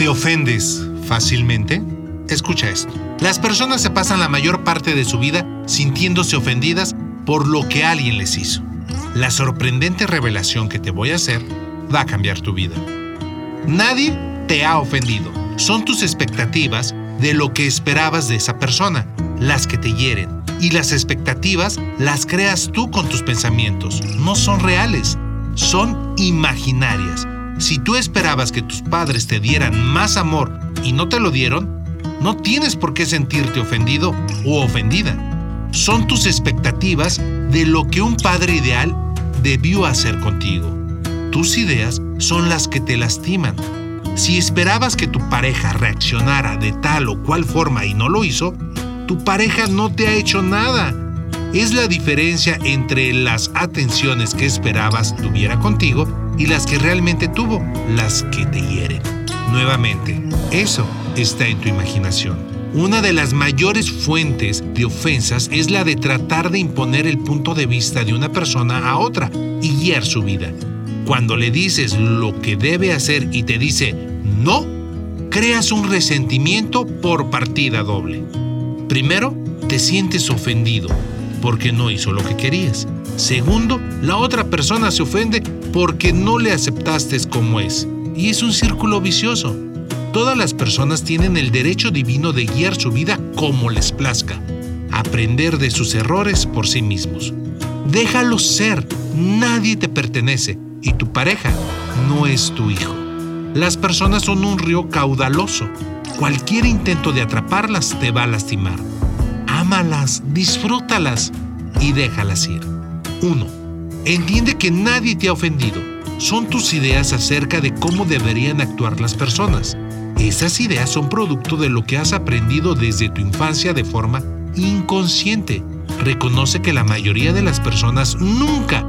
¿Te ofendes fácilmente? Escucha esto. Las personas se pasan la mayor parte de su vida sintiéndose ofendidas por lo que alguien les hizo. La sorprendente revelación que te voy a hacer va a cambiar tu vida. Nadie te ha ofendido. Son tus expectativas de lo que esperabas de esa persona, las que te hieren. Y las expectativas las creas tú con tus pensamientos. No son reales, son imaginarias. Si tú esperabas que tus padres te dieran más amor y no te lo dieron, no tienes por qué sentirte ofendido o ofendida. Son tus expectativas de lo que un padre ideal debió hacer contigo. Tus ideas son las que te lastiman. Si esperabas que tu pareja reaccionara de tal o cual forma y no lo hizo, tu pareja no te ha hecho nada. Es la diferencia entre las atenciones que esperabas tuviera contigo y las que realmente tuvo, las que te hieren. Nuevamente, eso está en tu imaginación. Una de las mayores fuentes de ofensas es la de tratar de imponer el punto de vista de una persona a otra y guiar su vida. Cuando le dices lo que debe hacer y te dice no, creas un resentimiento por partida doble. Primero, te sientes ofendido porque no hizo lo que querías. Segundo, la otra persona se ofende porque no le aceptaste como es. Y es un círculo vicioso. Todas las personas tienen el derecho divino de guiar su vida como les plazca, aprender de sus errores por sí mismos. Déjalos ser, nadie te pertenece y tu pareja no es tu hijo. Las personas son un río caudaloso. Cualquier intento de atraparlas te va a lastimar. Disfrútalas y déjalas ir. 1. Entiende que nadie te ha ofendido. Son tus ideas acerca de cómo deberían actuar las personas. Esas ideas son producto de lo que has aprendido desde tu infancia de forma inconsciente. Reconoce que la mayoría de las personas nunca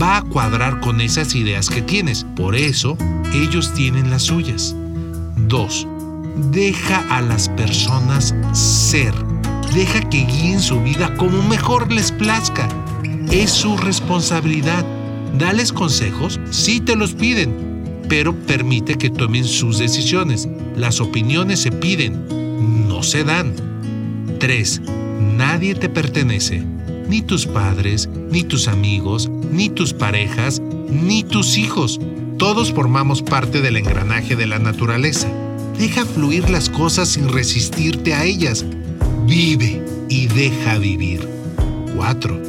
va a cuadrar con esas ideas que tienes. Por eso, ellos tienen las suyas. 2. Deja a las personas ser. Deja que guíen su vida como mejor les plazca. Es su responsabilidad. Dales consejos si te los piden, pero permite que tomen sus decisiones. Las opiniones se piden, no se dan. 3. Nadie te pertenece. Ni tus padres, ni tus amigos, ni tus parejas, ni tus hijos. Todos formamos parte del engranaje de la naturaleza. Deja fluir las cosas sin resistirte a ellas. Vive y deja vivir. 4.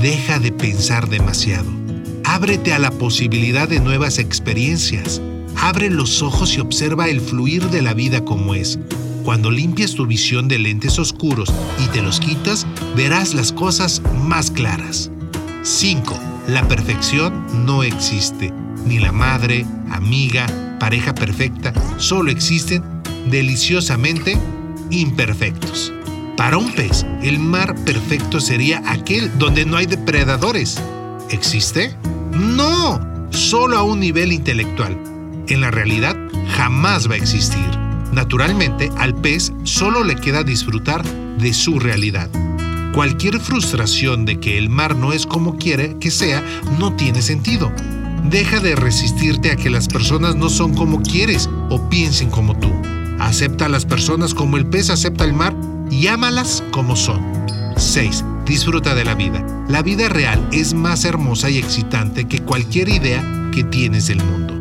Deja de pensar demasiado. Ábrete a la posibilidad de nuevas experiencias. Abre los ojos y observa el fluir de la vida como es. Cuando limpias tu visión de lentes oscuros y te los quitas, verás las cosas más claras. 5. La perfección no existe. Ni la madre, amiga, pareja perfecta, solo existen deliciosamente imperfectos. Para un pez, el mar perfecto sería aquel donde no hay depredadores. ¿Existe? No, solo a un nivel intelectual. En la realidad, jamás va a existir. Naturalmente, al pez solo le queda disfrutar de su realidad. Cualquier frustración de que el mar no es como quiere que sea no tiene sentido. Deja de resistirte a que las personas no son como quieres o piensen como tú. Acepta a las personas como el pez acepta el mar y como son. 6. Disfruta de la vida. La vida real es más hermosa y excitante que cualquier idea que tienes del mundo.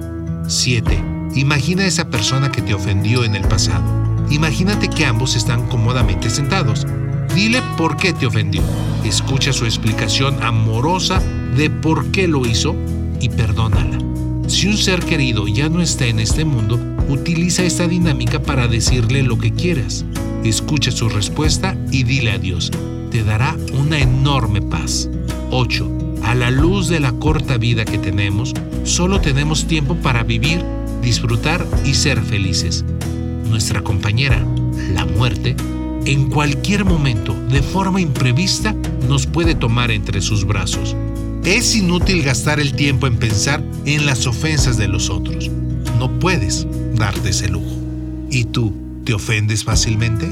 7. Imagina a esa persona que te ofendió en el pasado. Imagínate que ambos están cómodamente sentados. Dile por qué te ofendió. Escucha su explicación amorosa de por qué lo hizo y perdónala. Si un ser querido ya no está en este mundo, utiliza esta dinámica para decirle lo que quieras. Escucha su respuesta y dile adiós. Te dará una enorme paz. 8. A la luz de la corta vida que tenemos, solo tenemos tiempo para vivir, disfrutar y ser felices. Nuestra compañera, la muerte, en cualquier momento, de forma imprevista, nos puede tomar entre sus brazos. Es inútil gastar el tiempo en pensar en las ofensas de los otros. No puedes darte ese lujo. ¿Y tú ¿Te ofendes fácilmente?